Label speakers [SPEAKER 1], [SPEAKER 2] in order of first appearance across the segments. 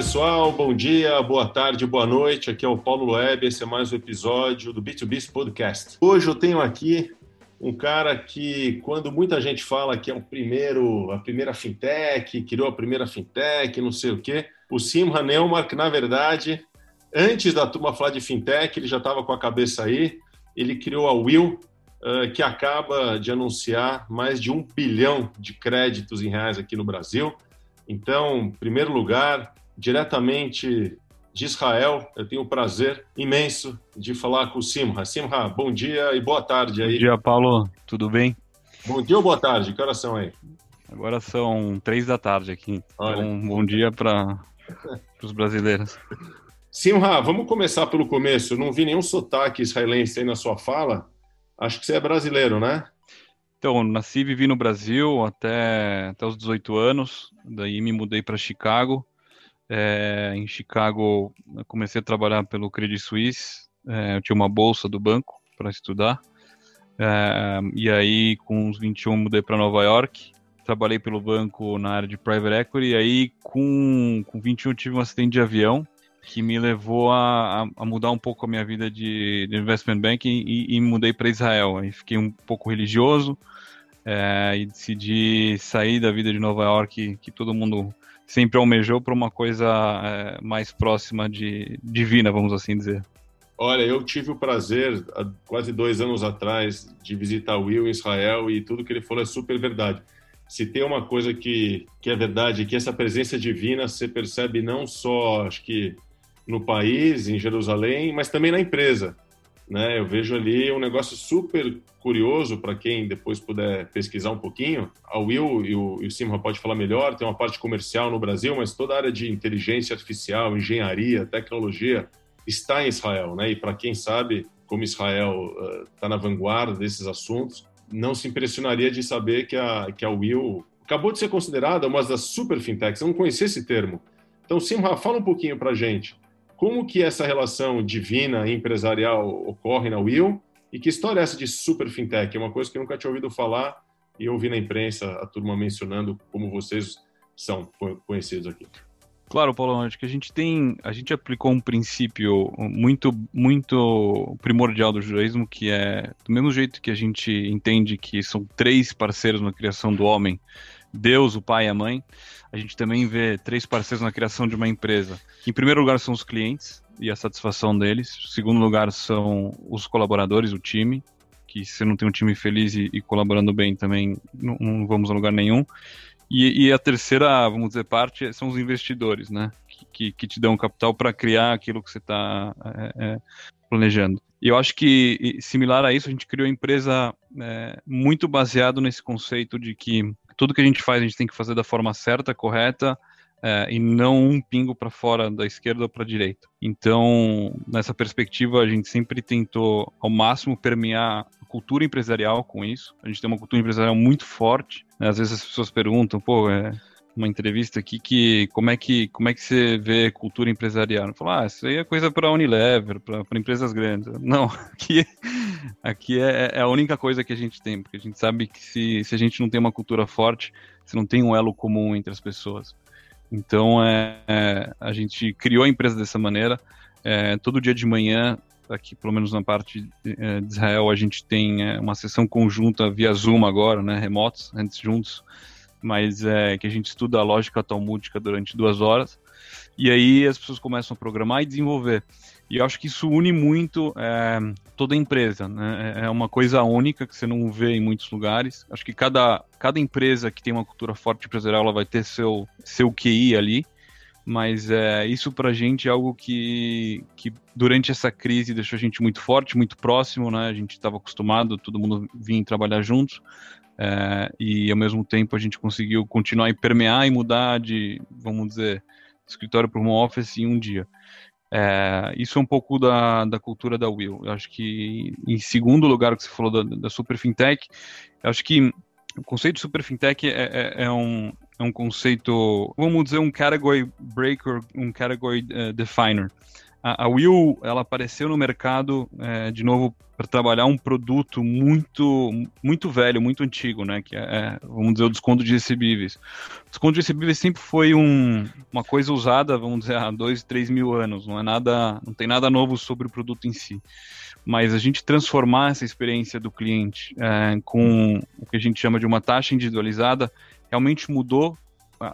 [SPEAKER 1] pessoal, bom dia, boa tarde, boa noite. Aqui é o Paulo Loeb, esse é mais um episódio do B2B Podcast. Hoje eu tenho aqui um cara que, quando muita gente fala que é o primeiro, a primeira fintech, criou a primeira fintech, não sei o quê, o Simha Neumark, na verdade, antes da turma falar de fintech, ele já estava com a cabeça aí, ele criou a Will, uh, que acaba de anunciar mais de um bilhão de créditos em reais aqui no Brasil. Então, em primeiro lugar, diretamente de Israel. Eu tenho o prazer imenso de falar com o Simha. Simha, bom dia e boa tarde aí.
[SPEAKER 2] Bom dia, Paulo. Tudo bem?
[SPEAKER 1] Bom dia ou boa tarde? Que horas são aí?
[SPEAKER 2] Agora são três da tarde aqui. Olha. Então, bom dia para os brasileiros.
[SPEAKER 1] Simha, vamos começar pelo começo. Eu não vi nenhum sotaque israelense aí na sua fala. Acho que você é brasileiro, né?
[SPEAKER 2] Então, nasci e vivi no Brasil até, até os 18 anos. Daí me mudei para Chicago é, em Chicago, comecei a trabalhar pelo Credit Suisse. É, eu tinha uma bolsa do banco para estudar. É, e aí, com uns 21, mudei para Nova York. Trabalhei pelo banco na área de private equity. E aí, com, com 21, tive um acidente de avião que me levou a, a mudar um pouco a minha vida de, de investment banking e, e mudei para Israel. Aí fiquei um pouco religioso é, e decidi sair da vida de Nova York, que todo mundo sempre almejou para uma coisa é, mais próxima de divina, vamos assim dizer?
[SPEAKER 1] Olha, eu tive o prazer, há quase dois anos atrás, de visitar o Will em Israel e tudo que ele falou é super verdade. Se tem uma coisa que, que é verdade, que essa presença divina você percebe não só, acho que no país, em Jerusalém, mas também na empresa. Né? Eu vejo ali um negócio super curioso para quem depois puder pesquisar um pouquinho. A Will e o, e o Simra pode falar melhor, tem uma parte comercial no Brasil, mas toda a área de inteligência artificial, engenharia, tecnologia está em Israel. Né? E para quem sabe como Israel está uh, na vanguarda desses assuntos, não se impressionaria de saber que a, que a Will acabou de ser considerada uma das super fintechs. Eu não conhecia esse termo. Então, Simra, fala um pouquinho para gente. Como que essa relação divina e empresarial ocorre na Will? E que história é essa de super fintech? É uma coisa que eu nunca tinha ouvido falar e eu vi na imprensa a turma mencionando como vocês são conhecidos aqui.
[SPEAKER 2] Claro, Paulo, acho que a gente tem, a gente aplicou um princípio muito, muito primordial do judaísmo, que é do mesmo jeito que a gente entende que são três parceiros na criação do homem, Deus, o pai e a mãe, a gente também vê três parceiros na criação de uma empresa. Em primeiro lugar são os clientes e a satisfação deles. Em segundo lugar são os colaboradores, o time, que se não tem um time feliz e, e colaborando bem também não, não, vamos a lugar nenhum. E, e, a terceira, vamos dizer, parte são os investidores, né? Que, que, te dão capital para criar aquilo que você está é, é, planejando. E eu acho que, similar a isso, a gente criou a empresa é, muito baseado nesse conceito de que tudo que a gente faz a gente tem que fazer da forma certa, correta, é, e não um pingo para fora da esquerda ou para direita. Então, nessa perspectiva, a gente sempre tentou ao máximo permear a cultura empresarial com isso. A gente tem uma cultura empresarial muito forte. Né? Às vezes as pessoas perguntam, pô, é, uma entrevista aqui que como é que como é que você vê cultura empresarial? Falo, ah, isso aí é coisa para Unilever, para empresas grandes. Não, aqui aqui é, é, a única coisa que a gente tem, porque a gente sabe que se, se a gente não tem uma cultura forte, se não tem um elo comum entre as pessoas. Então é, é a gente criou a empresa dessa maneira. É, todo dia de manhã aqui pelo menos na parte é, de Israel a gente tem é, uma sessão conjunta via Zoom agora, né, remotos, antes juntos mas é que a gente estuda a lógica talmúdica durante duas horas, e aí as pessoas começam a programar e desenvolver. E eu acho que isso une muito é, toda a empresa, né? É, é uma coisa única que você não vê em muitos lugares. Acho que cada, cada empresa que tem uma cultura forte empresarial, ela vai ter seu, seu QI ali, mas é, isso para a gente é algo que, que durante essa crise deixou a gente muito forte, muito próximo, né? A gente estava acostumado, todo mundo vinha trabalhar juntos, é, e ao mesmo tempo a gente conseguiu continuar e permear e mudar de, vamos dizer, escritório para home office em um dia. É, isso é um pouco da, da cultura da Will. Eu acho que, em segundo lugar, que você falou da, da Super Fintech, eu acho que o conceito de Super Fintech é, é, é um, é um conceito, vamos dizer, um category breaker, um category uh, definer. A, a Will ela apareceu no mercado é, de novo para trabalhar um produto muito muito velho, muito antigo, né? Que é, é, vamos dizer, o desconto de recebíveis. O desconto de recebíveis sempre foi um, uma coisa usada, vamos dizer, há dois, três mil anos. Não é nada, não tem nada novo sobre o produto em si. Mas a gente transformar essa experiência do cliente é, com o que a gente chama de uma taxa individualizada realmente mudou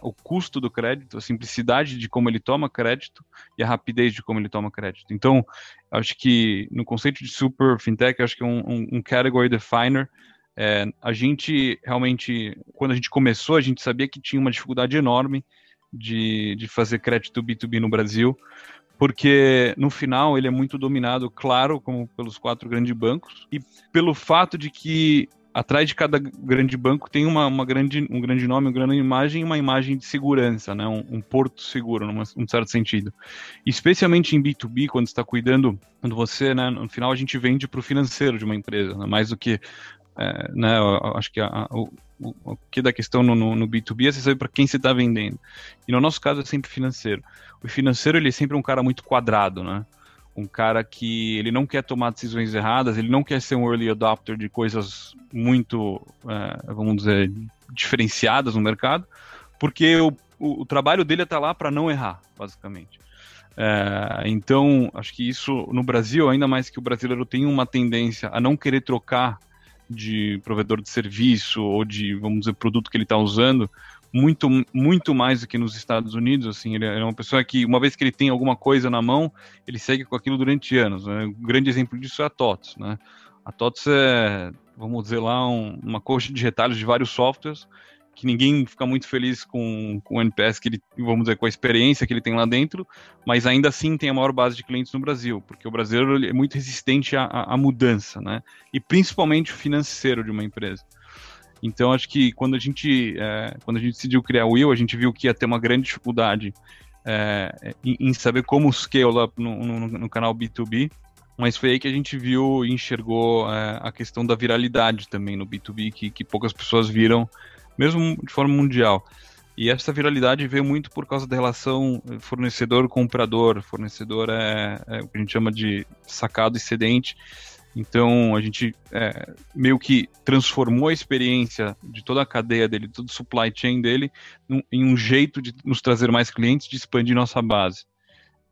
[SPEAKER 2] o custo do crédito, a simplicidade de como ele toma crédito e a rapidez de como ele toma crédito. Então, acho que no conceito de super fintech, acho que é um, um, um category definer. É, a gente realmente, quando a gente começou, a gente sabia que tinha uma dificuldade enorme de, de fazer crédito B2B no Brasil, porque no final ele é muito dominado, claro, como pelos quatro grandes bancos, e pelo fato de que atrás de cada grande banco tem uma, uma grande, um grande nome, uma grande imagem e uma imagem de segurança, né? um, um porto seguro, num um certo sentido. Especialmente em B2B, quando está cuidando, quando você, né, no final a gente vende para o financeiro de uma empresa, né? mais do que, é, né, acho que a, a, o, o, que da questão no, no, no B2B é você saber para quem você está vendendo. E no nosso caso é sempre financeiro. O financeiro ele é sempre um cara muito quadrado, né? Um cara que ele não quer tomar decisões erradas, ele não quer ser um early adopter de coisas muito, é, vamos dizer, diferenciadas no mercado, porque o, o, o trabalho dele é estar tá lá para não errar, basicamente. É, então, acho que isso no Brasil, ainda mais que o brasileiro tem uma tendência a não querer trocar de provedor de serviço ou de, vamos dizer, produto que ele está usando, muito, muito mais do que nos Estados Unidos. Assim, ele é uma pessoa que, uma vez que ele tem alguma coisa na mão, ele segue com aquilo durante anos. Né? Um grande exemplo disso é a TOTS. Né? A TOTS é, vamos dizer lá, um, uma coxa de retalhos de vários softwares que ninguém fica muito feliz com, com o NPS que ele, vamos dizer, com a experiência que ele tem lá dentro, mas ainda assim tem a maior base de clientes no Brasil, porque o brasileiro é muito resistente à, à mudança, né? E principalmente financeiro de uma empresa. Então acho que quando a gente é, quando a gente decidiu criar o Will, a gente viu que ia ter uma grande dificuldade é, em, em, saber como scale up no, no, no, canal B2B, mas foi aí que a gente viu e enxergou é, a questão da viralidade também no B2B, que, que poucas pessoas viram, mesmo de forma mundial. E essa viralidade veio muito por causa da relação fornecedor-comprador. Fornecedor é, é, o que a gente chama de sacado excedente. Então a gente é, meio que transformou a experiência de toda a cadeia dele, todo o supply chain dele, num, em um jeito de nos trazer mais clientes, de expandir nossa base.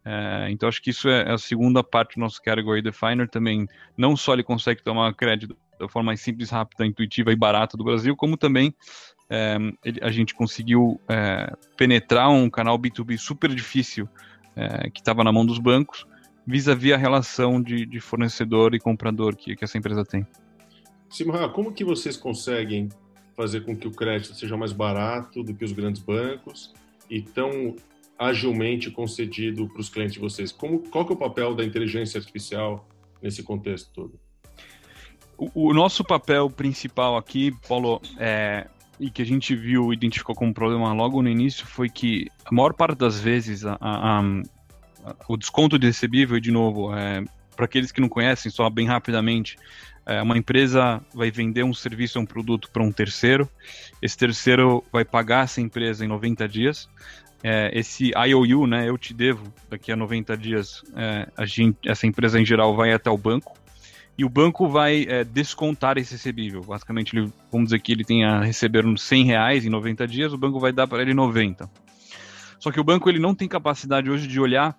[SPEAKER 2] É, então acho que isso é a segunda parte do nosso Category Definer também. Não só ele consegue tomar crédito da forma mais simples, rápida, intuitiva e barata do Brasil, como também é, ele, a gente conseguiu é, penetrar um canal B2B super difícil é, que estava na mão dos bancos vis-à-vis a relação de, de, fornecedor e comprador que, que essa empresa tem.
[SPEAKER 1] Simra, como que vocês conseguem fazer com que o crédito seja mais barato do que os grandes bancos e tão agilmente concedido para os clientes de vocês? Como, qual que é o papel da inteligência artificial nesse contexto todo?
[SPEAKER 2] O, o nosso papel principal aqui, Paulo, é, e que a gente viu, identificou como problema logo no início, foi que a maior parte das vezes a, a, o desconto de recebível, de novo, é, para aqueles que não conhecem, só bem rapidamente, é, uma empresa vai vender um serviço ou um produto para um terceiro, esse terceiro vai pagar essa empresa em 90 dias, é, esse IOU, né, eu te devo, daqui a 90 dias, é, a gente, essa empresa em geral vai até o banco, e o banco vai é, descontar esse recebível. Basicamente, ele, vamos dizer que ele tem a receber uns 100 reais em 90 dias, o banco vai dar para ele 90. Só que o banco ele não tem capacidade hoje de olhar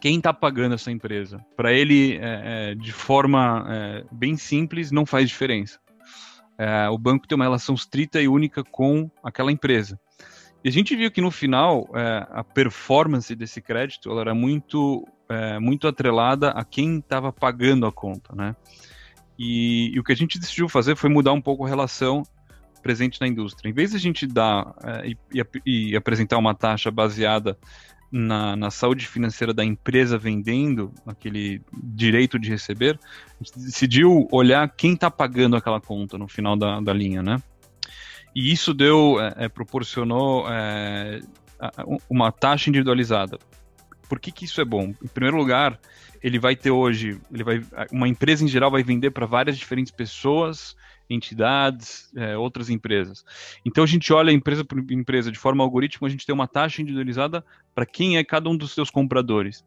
[SPEAKER 2] quem está pagando essa empresa. Para ele, é, é, de forma é, bem simples, não faz diferença. É, o banco tem uma relação estrita e única com aquela empresa. E a gente viu que no final é, a performance desse crédito ela era muito, é, muito atrelada a quem estava pagando a conta, né? E, e, o que a gente decidiu fazer foi mudar um pouco a relação presente na indústria. Em vez de a gente dar e, e, e apresentar uma taxa baseada na, na saúde financeira da empresa vendendo aquele direito de receber, a gente decidiu olhar quem está pagando aquela conta no final da, da linha, né? E isso deu, é, é proporcionou é, uma taxa individualizada. Por que, que isso é bom? Em primeiro lugar, ele vai ter hoje, ele vai, uma empresa em geral vai vender para várias diferentes pessoas entidades, é, outras empresas. Então a gente olha empresa por empresa de forma algorítmica, a gente tem uma taxa individualizada para quem é cada um dos seus compradores.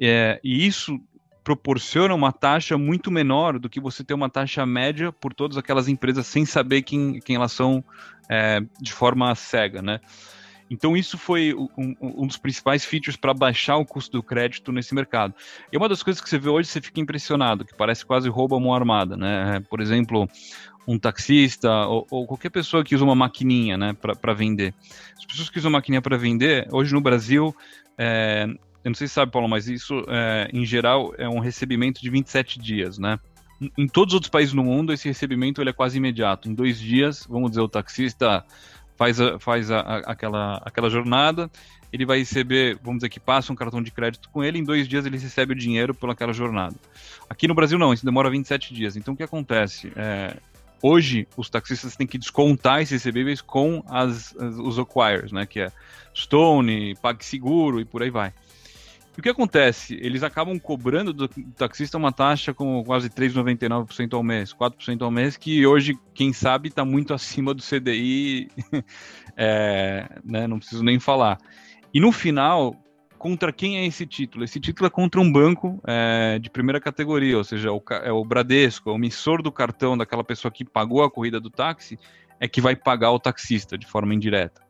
[SPEAKER 2] É, e isso proporciona uma taxa muito menor do que você ter uma taxa média por todas aquelas empresas sem saber quem, quem elas são é, de forma cega, né? Então isso foi um, um dos principais features para baixar o custo do crédito nesse mercado. E uma das coisas que você vê hoje, você fica impressionado, que parece quase rouba mão armada, né? Por exemplo, um taxista ou, ou, qualquer pessoa que usa uma maquininha, né, para vender. As pessoas que usam maquininha para vender, hoje no Brasil, é, eu não sei se sabe, Paulo, mas isso, é, em geral, é um recebimento de 27 dias, né? Em todos os outros países no mundo, esse recebimento ele é quase imediato. Em dois dias, vamos dizer, o taxista faz, a, faz a, a, aquela, aquela jornada, ele vai receber, vamos dizer que passa um cartão de crédito com ele, em dois dias ele recebe o dinheiro pelaquela jornada. Aqui no Brasil não, isso demora 27 dias. Então o que acontece? É, hoje os taxistas têm que descontar esses recebíveis com as, as, os acquires, né, que é Stone, PagSeguro e por aí vai. E o que acontece? Eles acabam cobrando do taxista uma taxa com quase 3,99% ao mês, 4% ao mês, que hoje, quem sabe, está muito acima do CDI, é, né, não preciso nem falar. E no final, contra quem é esse título? Esse título é contra um banco é, de primeira categoria, ou seja, o, é o Bradesco, o emissor do cartão daquela pessoa que pagou a corrida do táxi, é que vai pagar o taxista de forma indireta.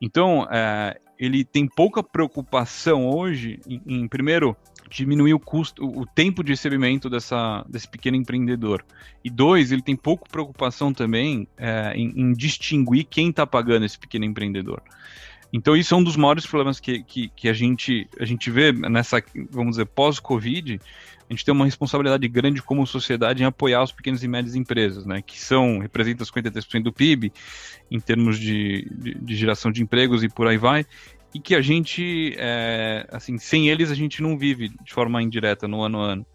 [SPEAKER 2] Então, é, ele tem pouca preocupação hoje em, em, primeiro, diminuir o custo, o tempo de recebimento dessa, desse pequeno empreendedor. E dois, ele tem pouca preocupação também é, em, em, distinguir quem está pagando esse pequeno empreendedor. Então isso é um dos maiores problemas que, que, que a, gente, a gente vê nessa, vamos dizer, pós-Covid, a gente tem uma responsabilidade grande como sociedade em apoiar os pequenos e médias empresas, né, que são representam 53% do PIB em termos de, de, de, geração de empregos e por aí vai, e que a gente, é, assim, sem eles a gente não vive de forma indireta no ano a ano.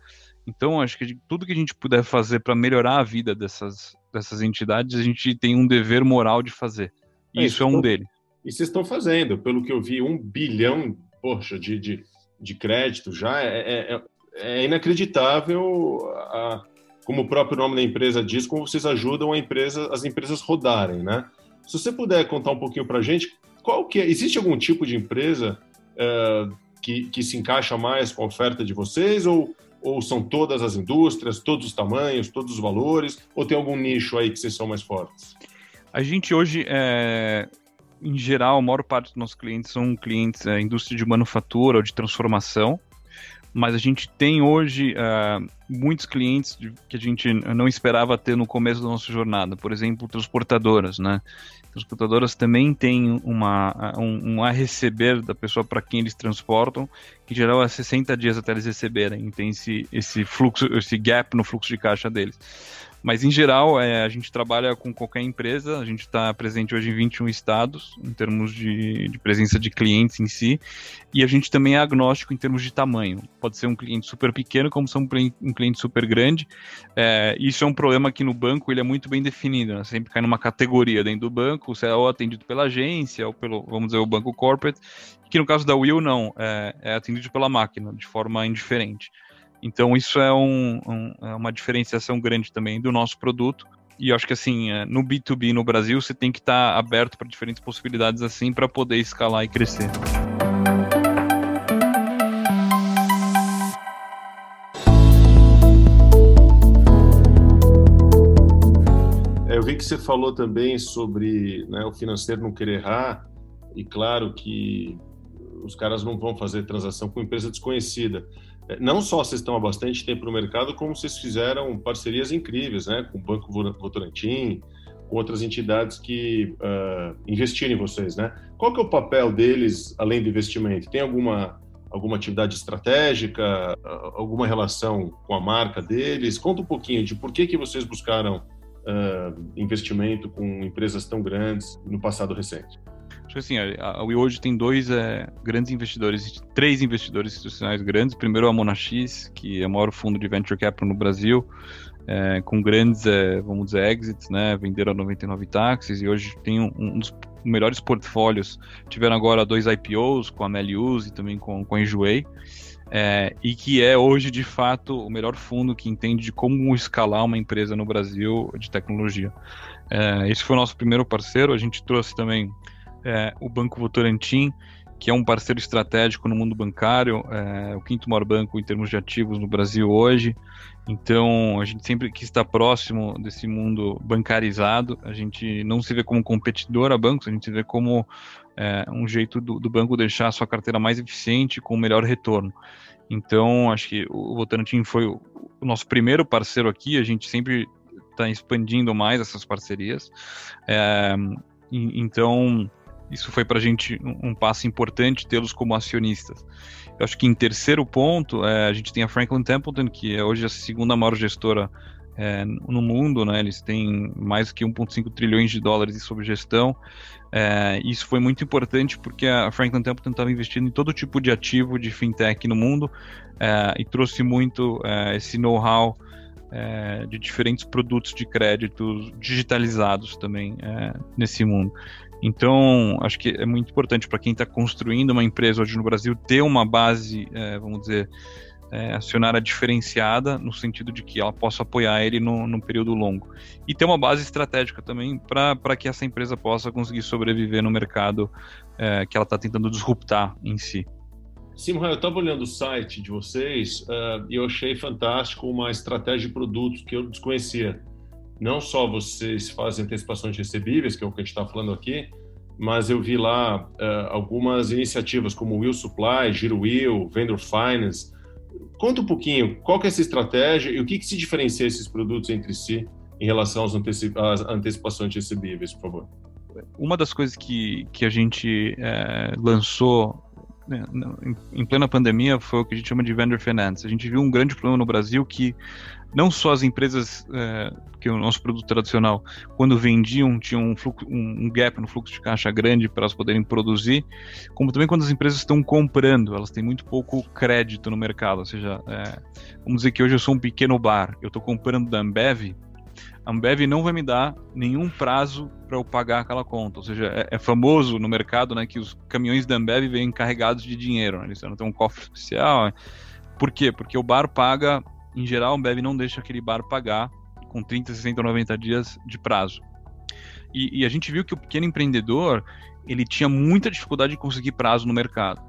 [SPEAKER 2] Então, acho que tudo que a gente puder fazer para melhorar a vida dessas, dessas entidades, a gente tem um dever moral de fazer. E é, isso é um deles.
[SPEAKER 1] E vocês estão fazendo, pelo que eu vi, um bilhão, poxa, de, de, de crédito já é, é, é é inacreditável, a, como o próprio nome da empresa diz, como vocês ajudam empresa, as empresas rodarem, né? Se você puder contar um pouquinho para a gente, qual que é, existe algum tipo de empresa uh, que, que se encaixa mais com a oferta de vocês ou, ou são todas as indústrias, todos os tamanhos, todos os valores, ou tem algum nicho aí que vocês são mais fortes?
[SPEAKER 2] A gente hoje, é, em geral, a maior parte dos nossos clientes são clientes é, indústria de manufatura ou de transformação, mas a gente tem hoje uh, muitos clientes que a gente não esperava ter no começo da nossa jornada, por exemplo, transportadoras, né? Transportadoras também têm uma, um, um a receber da pessoa para quem eles transportam, que em geral é 60 dias até eles receberem, tem esse, esse fluxo, esse gap no fluxo de caixa deles. Mas, em geral, é, a gente trabalha com qualquer empresa, a gente está presente hoje em 21 estados, em termos de, de, presença de clientes em si, e a gente também é agnóstico em termos de tamanho. Pode ser um cliente super pequeno, como ser um, cliente super grande. É, isso é um problema que no banco ele é muito bem definido, né? sempre cai numa categoria dentro do banco, se é ou atendido pela agência, ou pelo, vamos dizer, o banco corporate, que no caso da Will, não, é, é atendido pela máquina, de forma indiferente. Então isso é, um, um, é uma diferenciação grande também do nosso produto. E eu acho que assim, é, no B2B no Brasil, você tem que estar tá aberto para diferentes possibilidades assim para poder escalar e crescer.
[SPEAKER 1] É, eu vi que você falou também sobre né, o financeiro não querer errar, e claro que os caras não vão fazer transação com empresa desconhecida. Não só vocês estão há bastante tempo no mercado, como vocês fizeram parcerias incríveis, né? Com o Banco Votorantim, com outras entidades que uh, investiram em vocês, né? Qual que é o papel deles, além do investimento? Tem alguma, alguma atividade estratégica, alguma relação com a marca deles? Conta um pouquinho de por que, que vocês buscaram uh, investimento com empresas tão grandes no passado recente.
[SPEAKER 2] Acho assim, a, Wii hoje tem dois é, grandes investidores, três investidores institucionais grandes. Primeiro a Monax, que é o maior fundo de venture capital no Brasil, é, com grandes, é, vamos dizer, exits, né? Venderam 99 táxis e hoje tem um, um, dos melhores portfólios. Tiveram agora dois IPOs com a Melius e também com, com a Enjoei. é, e que é hoje de fato o melhor fundo que entende de como escalar uma empresa no Brasil de tecnologia. É, esse foi o nosso primeiro parceiro. A gente trouxe também é, o Banco Votorantim, que é um parceiro estratégico no mundo bancário, é, o quinto maior banco em termos de ativos no Brasil hoje. Então, a gente sempre quis estar próximo desse mundo bancarizado. A gente não se vê como competidor a bancos, a gente se vê como é, um jeito do, do, banco deixar a sua carteira mais eficiente com melhor retorno. Então, acho que o Votorantim foi o, o nosso primeiro parceiro aqui. A gente sempre está expandindo mais essas parcerias. É, então, isso foi para a gente um, um passo importante tê-los como acionistas. Eu acho que em terceiro ponto, é, a gente tem a Franklin Templeton, que é hoje a segunda maior gestora é, no mundo, né? Eles têm mais que 1,5 trilhões de dólares sob gestão. É, isso foi muito importante porque a Franklin Templeton estava investindo em todo tipo de ativo de fintech no mundo é, e trouxe muito é, esse know-how é, de diferentes produtos de crédito digitalizados também é, nesse mundo. Então, acho que é muito importante para quem está construindo uma empresa hoje no Brasil ter uma base, é, vamos dizer, é, acionária diferenciada, no sentido de que ela possa apoiar ele no, no período longo. E ter uma base estratégica também para que essa empresa possa conseguir sobreviver no mercado é, que ela está tentando disruptar em si.
[SPEAKER 1] Simon, eu estava olhando o site de vocês uh, e eu achei fantástico uma estratégia de produtos que eu desconhecia não só vocês fazem antecipações recebíveis, que é o que a gente está falando aqui, mas eu vi lá uh, algumas iniciativas como Will Supply, Giro Will, Vendor Finance. Conta um pouquinho, qual que é essa estratégia e o que, que se diferencia esses produtos entre si em relação às, antecip às antecipações recebíveis, por favor?
[SPEAKER 2] Uma das coisas que, que a gente é, lançou né, em plena pandemia foi o que a gente chama de vendor finance. A gente viu um grande problema no Brasil que não só as empresas é, que o nosso produto tradicional, quando vendiam, tinham um, fluxo, um, gap no fluxo de caixa grande para elas poderem produzir, como também quando as empresas estão comprando, elas têm muito pouco crédito no mercado. Ou seja, é, vamos dizer que hoje eu sou um pequeno bar, eu estou comprando da Ambev, a Ambev não vai me dar nenhum prazo para eu pagar aquela conta. Ou seja, é, é, famoso no mercado né, que os caminhões da Ambev vêm carregados de dinheiro. Né? Eles não têm um cofre especial. Né? Por quê? Porque o bar paga em geral, a Ambev não deixa aquele bar pagar com 30, 60, 90 dias de prazo. E, e, a gente viu que o pequeno empreendedor ele tinha muita dificuldade de conseguir prazo no mercado.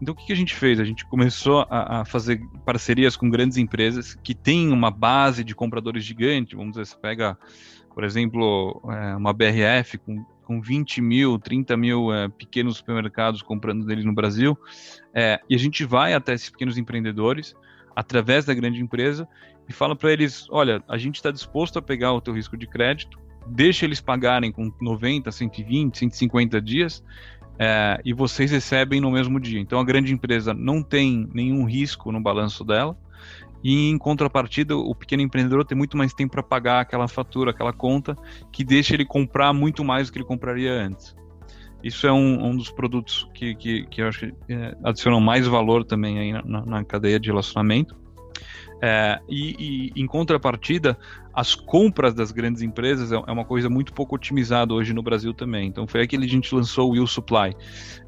[SPEAKER 2] Então, o que, a gente fez? A gente começou a, a, fazer parcerias com grandes empresas que têm uma base de compradores gigante. Vamos dizer, você pega, por exemplo, é, uma BRF com, com 20 mil, 30 mil é, pequenos supermercados comprando deles no Brasil. É, e a gente vai até esses pequenos empreendedores através da grande empresa e fala para eles: olha, a gente está disposto a pegar o teu risco de crédito, deixa eles pagarem com 90, 120, 150 dias é, e vocês recebem no mesmo dia. Então a grande empresa não tem nenhum risco no balanço dela. E em contrapartida, o pequeno empreendedor tem muito mais tempo para pagar aquela fatura, aquela conta, que deixa ele comprar muito mais do que ele compraria antes. Isso é um, um dos produtos que, que, que eu acho que é, adicionam mais valor também aí na, na cadeia de relacionamento. É, e, e, em contrapartida, as compras das grandes empresas é, é uma coisa muito pouco otimizada hoje no Brasil também. Então foi aquele que a gente lançou o Will Supply.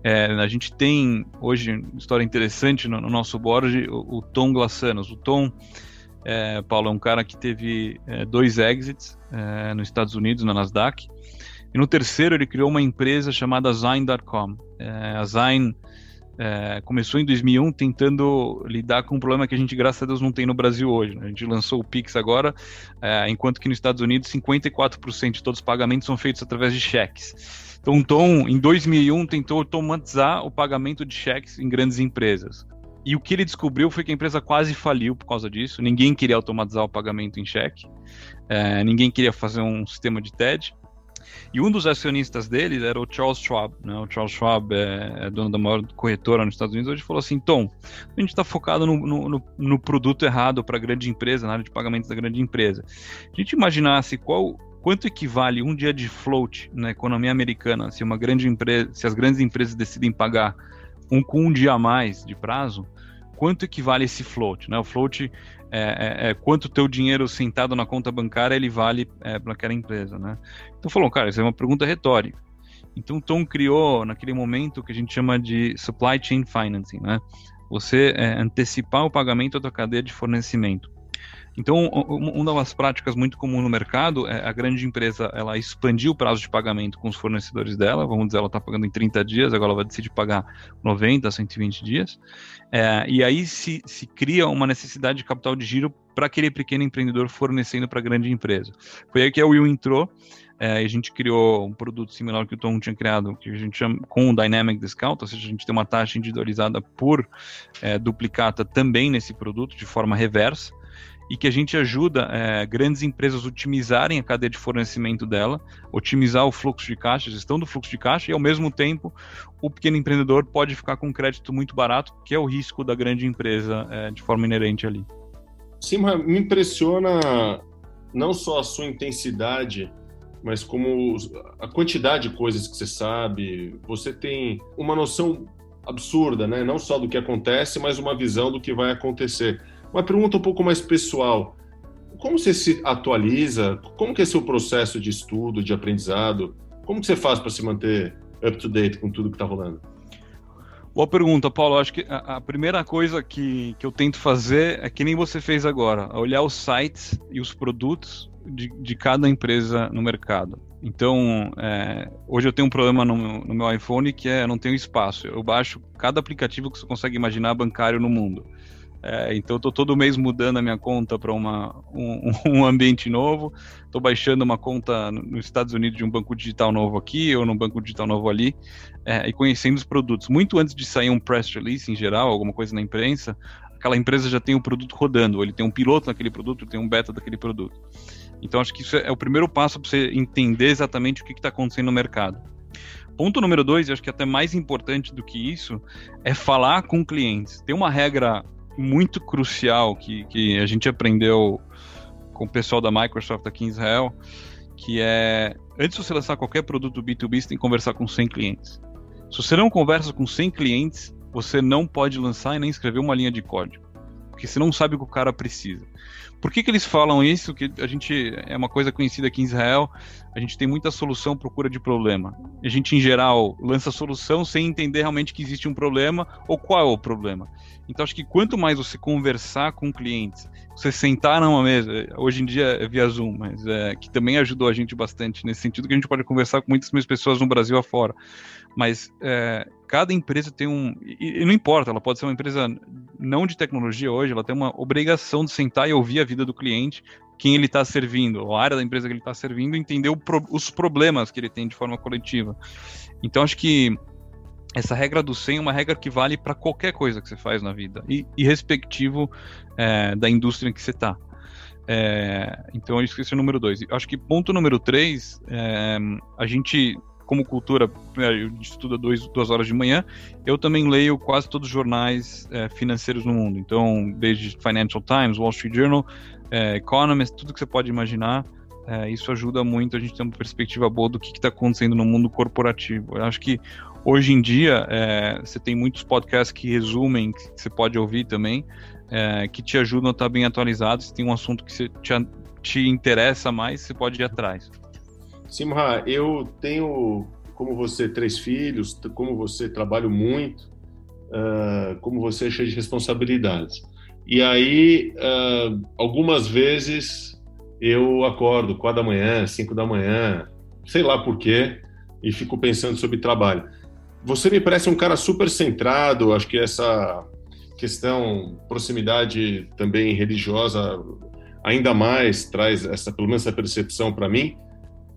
[SPEAKER 2] É, a gente tem hoje uma história interessante no, no nosso board, o, o Tom Glassanos. O Tom, é, Paulo, é um cara que teve é, dois exits é, nos Estados Unidos, na Nasdaq. E no terceiro, ele criou uma empresa chamada Zine.com. É, a Zine é, começou em 2001 tentando lidar com um problema que a gente, graças a Deus, não tem no Brasil hoje. Né? A gente lançou o Pix agora, é, enquanto que nos Estados Unidos 54% de todos os pagamentos são feitos através de cheques. Então, Tom, em 2001, tentou automatizar o pagamento de cheques em grandes empresas. E o que ele descobriu foi que a empresa quase faliu por causa disso. Ninguém queria automatizar o pagamento em cheque, é, ninguém queria fazer um sistema de TED. E um dos acionistas dele era o Charles Schwab. Né? O Charles Schwab é, é, dono da maior corretora nos Estados Unidos. Hoje falou assim: Tom, a gente está focado no, no, no, produto errado para a grande empresa, na área de pagamentos da grande empresa. A gente imaginasse qual, quanto equivale um dia de float na economia americana se uma grande empresa, se as grandes empresas decidem pagar um com um dia a mais de prazo, quanto equivale esse float? Né? O float é, é, é, quanto teu dinheiro sentado na conta bancária ele vale é, para aquela empresa, né? Então falou, cara, isso é uma pergunta retórica. Então Tom criou naquele momento o que a gente chama de supply chain financing, né? você é, antecipar o pagamento da cadeia de fornecimento. Então, uma das práticas muito comum no mercado é a grande empresa ela expandir o prazo de pagamento com os fornecedores dela. Vamos dizer, ela está pagando em 30 dias, agora ela vai decidir pagar 90, 120 dias. É, e aí se, se cria uma necessidade de capital de giro para aquele pequeno empreendedor fornecendo para a grande empresa. Foi aí que a Will entrou. É, a gente criou um produto similar que o Tom tinha criado, que a gente chama com o Dynamic Discount, ou seja, a gente tem uma taxa individualizada por é, duplicata também nesse produto, de forma reversa e que a gente ajuda é, grandes empresas otimizarem a cadeia de fornecimento dela, otimizar o fluxo de caixa, a gestão do fluxo de caixa, e ao mesmo tempo o pequeno empreendedor pode ficar com crédito muito barato, que é o risco da grande empresa é, de forma inerente ali.
[SPEAKER 1] Sim, me impressiona não só a sua intensidade, mas como a quantidade de coisas que você sabe. Você tem uma noção absurda, né? Não só do que acontece, mas uma visão do que vai acontecer. Uma pergunta um pouco mais pessoal. Como você se atualiza? Como que é seu processo de estudo, de aprendizado? Como que você faz para se manter up to date com tudo que está rolando?
[SPEAKER 2] Boa pergunta, Paulo. Acho que a, primeira coisa que, que eu tento fazer é que nem você fez agora, olhar os sites e os produtos de, de cada empresa no mercado. Então, é, hoje eu tenho um problema no, no, meu iPhone que é eu não tenho espaço. Eu baixo cada aplicativo que você consegue imaginar bancário no mundo. É, então, estou todo mês mudando a minha conta para um, um ambiente novo. Estou baixando uma conta nos Estados Unidos de um banco digital novo aqui ou num banco digital novo ali é, e conhecendo os produtos. Muito antes de sair um press release em geral, alguma coisa na imprensa, aquela empresa já tem o um produto rodando. Ele tem um piloto naquele produto, tem um beta daquele produto. Então, acho que isso é o primeiro passo para você entender exatamente o que está acontecendo no mercado. Ponto número dois, acho que até mais importante do que isso, é falar com clientes. Tem uma regra muito crucial que, que a gente aprendeu com o pessoal da Microsoft aqui em Israel, que é antes de você lançar qualquer produto B2B, você tem que conversar com 100 clientes. Se você não conversa com 100 clientes, você não pode lançar e nem escrever uma linha de código, porque você não sabe o que o cara precisa. Por que, que eles falam isso? Que a gente é uma coisa conhecida aqui em Israel, a gente tem muita solução procura de problema. A gente, em geral, lança solução sem entender realmente que existe um problema ou qual é o problema. Então, acho que quanto mais você conversar com clientes, você sentar numa mesa, hoje em dia é via Zoom, mas é, que também ajudou a gente bastante nesse sentido, que a gente pode conversar com muitas mais pessoas no Brasil afora. Mas é, cada empresa tem um. E, e, não importa, ela pode ser uma empresa não de tecnologia hoje, ela tem uma obrigação de sentar e ouvir a vida do cliente, quem ele está servindo, a área da empresa que ele está servindo, entender pro, os problemas que ele tem de forma coletiva. Então, acho que essa regra do 100 é uma regra que vale para qualquer coisa que você faz na vida, e, e respectivo é, da indústria em que você está. É, então, eu esqueci o número 2. Acho que ponto número 3, é, a gente como cultura, eu estudo dois, duas horas de manhã, eu também leio quase todos os jornais é, financeiros no mundo. Então, desde Financial Times, Wall Street Journal, é, Economist, tudo que você pode imaginar. É, isso ajuda muito a gente ter uma perspectiva boa do que está acontecendo no mundo corporativo. Eu acho que hoje em dia é, você tem muitos podcasts que resumem, que você pode ouvir também, é, que te ajudam a estar bem atualizado. Se tem um assunto que te, te interessa mais, você pode ir atrás.
[SPEAKER 1] Simra, eu tenho, como você, três filhos, como você, trabalho muito, uh, como você, é cheio de responsabilidades. E aí, uh, algumas vezes, eu acordo quatro da manhã, cinco da manhã, sei lá por quê, e fico pensando sobre trabalho. Você me parece um cara super centrado, acho que essa questão, proximidade também religiosa, ainda mais traz essa, pelo menos essa percepção para mim.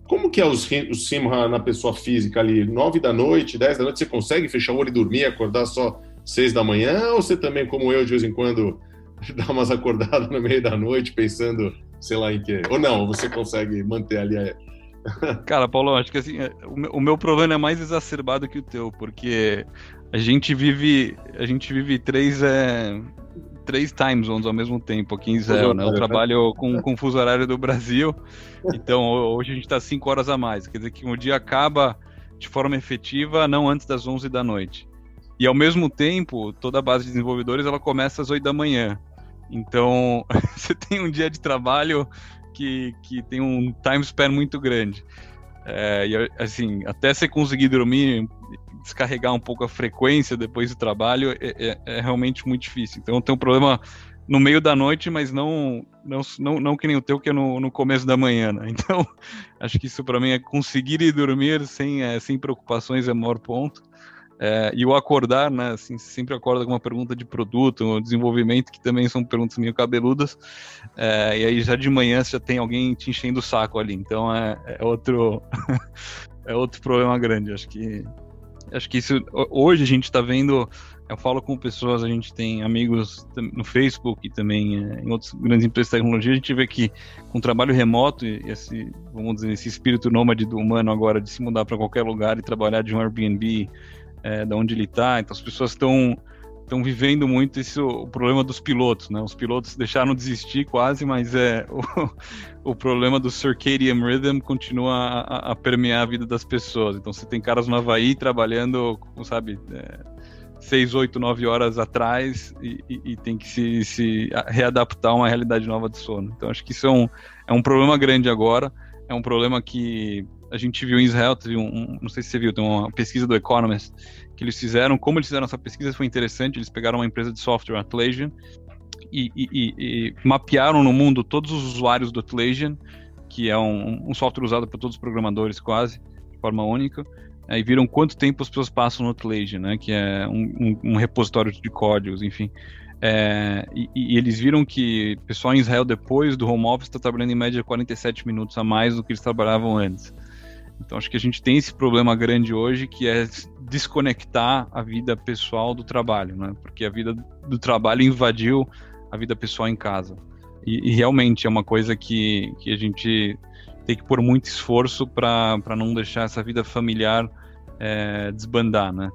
[SPEAKER 1] Como que é os, o Simha na pessoa física ali? Nove da noite, dez da noite, você consegue fechar o olho e dormir, acordar só seis da manhã? Ou você também, como eu, de vez em quando, dá umas acordadas no meio da noite pensando, sei lá em quê? Ou não, você consegue manter ali a...
[SPEAKER 2] Cara, Paulo, acho que assim, é, o meu problema é mais exacerbado que o teu, porque a gente vive, a gente vive três, é, três time zones ao mesmo tempo aqui em Israel, né? Eu trabalho com, com o fuso horário do Brasil, então hoje a gente está cinco horas a mais. Quer dizer que o dia acaba de forma efetiva não antes das 11 da noite. E ao mesmo tempo, toda a base de desenvolvedores ela começa às 8 da manhã. Então, você tem um dia de trabalho que, que tem um time span muito grande. É, e assim, até você conseguir dormir descarregar um pouco a frequência depois do trabalho é, é, é realmente muito difícil. Então tem um problema no meio da noite, mas não não, não, não que nem o teu, que é no, no começo da manhã. Né? Então, acho que isso para mim é conseguir ir dormir sem, é, sem preocupações é o maior ponto. É, e o acordar, né? Assim, sempre acorda com uma pergunta de produto, desenvolvimento, que também são perguntas meio cabeludas. É, e aí já de manhã já tem alguém te enchendo o saco ali. Então é, é outro é outro problema grande. Acho que acho que isso hoje a gente está vendo eu falo com pessoas, a gente tem amigos no Facebook e também é, em outras grandes empresas de tecnologia, a gente vê que com trabalho remoto e esse, vamos dizer, esse espírito nômade do humano agora de se mudar para qualquer lugar e trabalhar de um Airbnb, é, da onde ele está, então as pessoas estão estão vivendo muito esse o problema dos pilotos, né? Os pilotos deixaram de desistir quase, mas é o, o problema do circadian rhythm continua a, a, permear a vida das pessoas. Então você tem caras no Havaí trabalhando, sabe, é, seis, oito, nove horas atrás e, e, e, tem que se, se readaptar a uma realidade nova de sono. Então acho que isso é um, é um problema grande agora, é um problema que a gente viu em Israel, teve um, não sei se você viu, tem uma pesquisa do Economist que eles fizeram, como eles fizeram essa pesquisa foi interessante, eles pegaram uma empresa de software, Atlassian, e, e, e, mapearam no mundo todos os usuários do Atlassian, que é um, um software usado por todos os programadores quase, de forma única, Aí viram quanto tempo as pessoas passam no Atlassian, né? Que é um, um repositório de códigos, enfim. É, e, e, eles viram que o pessoal em Israel, depois do home office, está trabalhando em média 47 minutos a mais do que eles trabalhavam antes. Então acho que a gente tem esse problema grande hoje que é desconectar a vida pessoal do trabalho, né? Porque a vida do trabalho invadiu a vida pessoal em casa. E, e realmente é uma coisa que, que a gente tem que pôr muito esforço para não deixar essa vida familiar é, desbandar, né?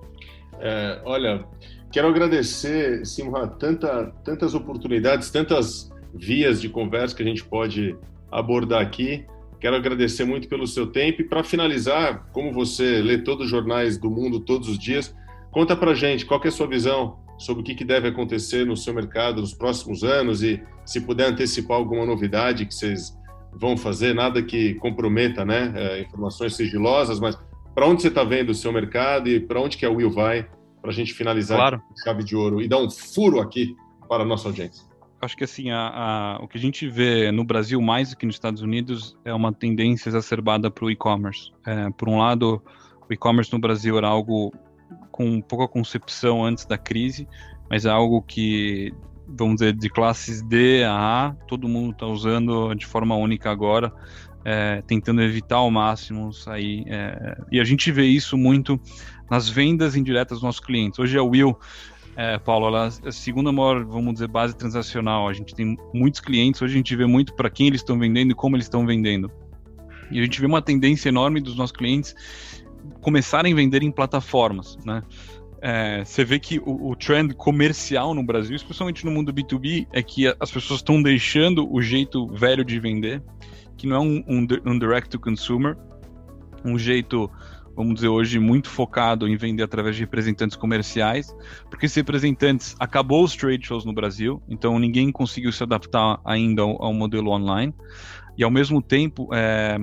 [SPEAKER 1] É, olha, quero agradecer, Simra, tanta, tantas oportunidades, tantas vias de conversa que a gente pode abordar aqui. Quero agradecer muito pelo seu tempo e para finalizar, como você lê todos os jornais do mundo todos os dias, conta para gente qual é a sua visão sobre o que, que deve acontecer no seu mercado nos próximos anos e se puder antecipar alguma novidade que vocês vão fazer, nada que comprometa né, é, informações sigilosas, mas para onde você está vendo o seu mercado e para onde que a Will vai, para a gente finalizar
[SPEAKER 2] claro.
[SPEAKER 1] chave de ouro e dar um furo aqui para a nossa audiência.
[SPEAKER 2] Acho que assim, a, a, o que a gente vê no Brasil mais do que nos Estados Unidos é uma tendência exacerbada para o e-commerce. É, por um lado, o e-commerce no Brasil era algo com pouca concepção antes da crise, mas é algo que vamos dizer, de classes D a A, todo mundo está usando de forma única agora, é, tentando evitar ao máximo sair. É, e a gente vê isso muito nas vendas indiretas dos nossos clientes. Hoje a Will, é, Paulo, ela é a segunda maior, vamos dizer, base transacional. A gente tem muitos clientes, hoje a gente vê muito para quem eles estão vendendo e como eles estão vendendo. E a gente vê uma tendência enorme dos nossos clientes começarem a vender em plataformas, né? é, você vê que o, o, trend comercial no Brasil, especialmente no mundo B2B, é que as pessoas estão deixando o jeito velho de vender, que não é um, um, um direct to consumer, um jeito, vamos dizer hoje, muito focado em vender através de representantes comerciais, porque esses representantes acabou os trade shows no Brasil, então ninguém conseguiu se adaptar ainda ao, ao modelo online, e ao mesmo tempo é,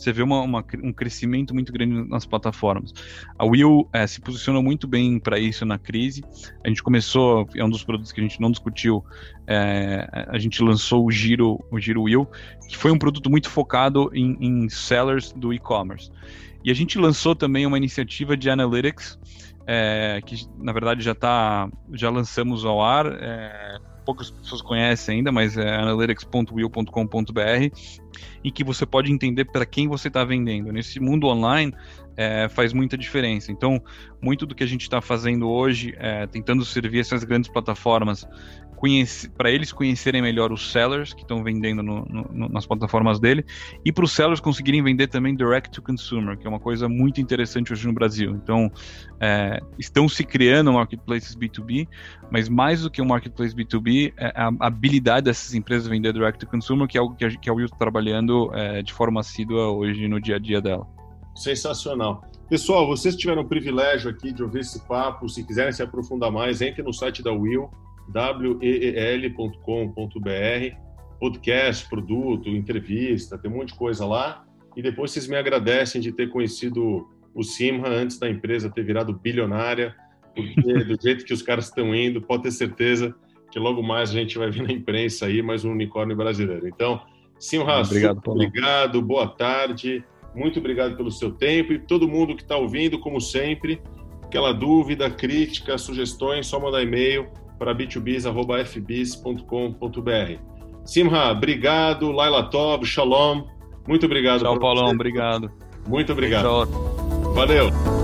[SPEAKER 2] você vê uma, uma, um crescimento muito grande nas plataformas. A Will é, se posiciona muito bem para isso na crise. A gente começou, é um dos produtos que a gente não discutiu, é, a gente lançou o Giro, o Giro Will, que foi um produto muito focado em, em sellers do e-commerce. E a gente lançou também uma iniciativa de analytics, é, que na verdade já tá, já lançamos ao ar. É, poucas pessoas conhecem ainda, mas é analytics.will.com.br, em que você pode entender para quem você está vendendo. Nesse mundo online, é, faz muita diferença. Então, muito do que a gente está fazendo hoje, é, tentando servir essas grandes plataformas para eles conhecerem melhor os sellers que estão vendendo no, no, nas plataformas dele e para os sellers conseguirem vender também direct to consumer, que é uma coisa muito interessante hoje no Brasil. Então, é, estão se criando marketplaces B2B, mas mais do que um marketplace B2B, é a habilidade dessas empresas vender direct to consumer, que é algo que a, que a Will está trabalhando é, de forma assídua hoje no dia a dia dela.
[SPEAKER 1] Sensacional. Pessoal, vocês tiveram o privilégio aqui de ouvir esse papo, se quiserem se aprofundar mais, entre no site da Will, weel.com.br, podcast, produto, entrevista, tem um monte de coisa lá. E depois vocês me agradecem de ter conhecido o Simha antes da empresa ter virado bilionária, porque do jeito que os caras estão indo, pode ter certeza que logo mais a gente vai ver na imprensa aí mais um unicórnio brasileiro. Então, Simha, obrigado, obrigado, boa tarde, muito obrigado pelo seu tempo e todo mundo que está ouvindo, como sempre, aquela dúvida, crítica, sugestões, só mandar e-mail para b2biz.fbis.com.br. Simha, obrigado. Laila Tov, shalom. Muito obrigado.
[SPEAKER 2] Tchau, Paulão. Obrigado.
[SPEAKER 1] Muito obrigado. Valeu.